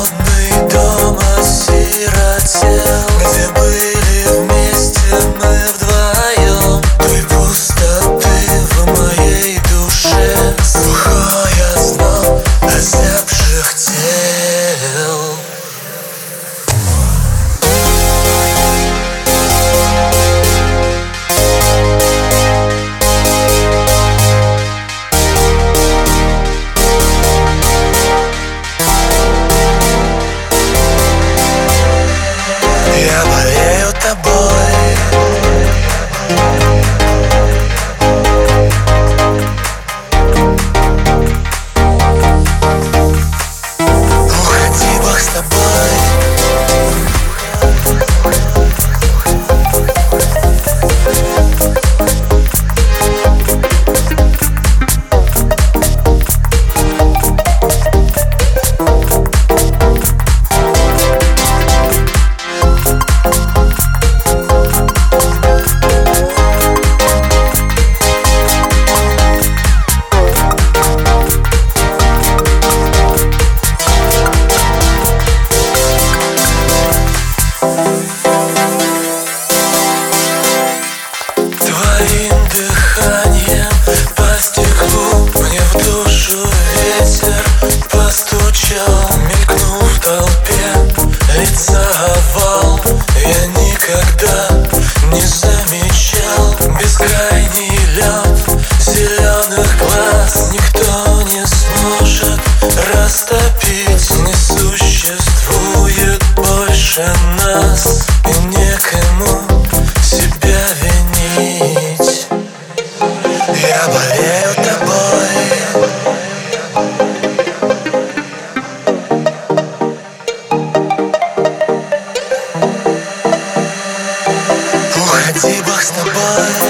холодный дом о сироте you. boy.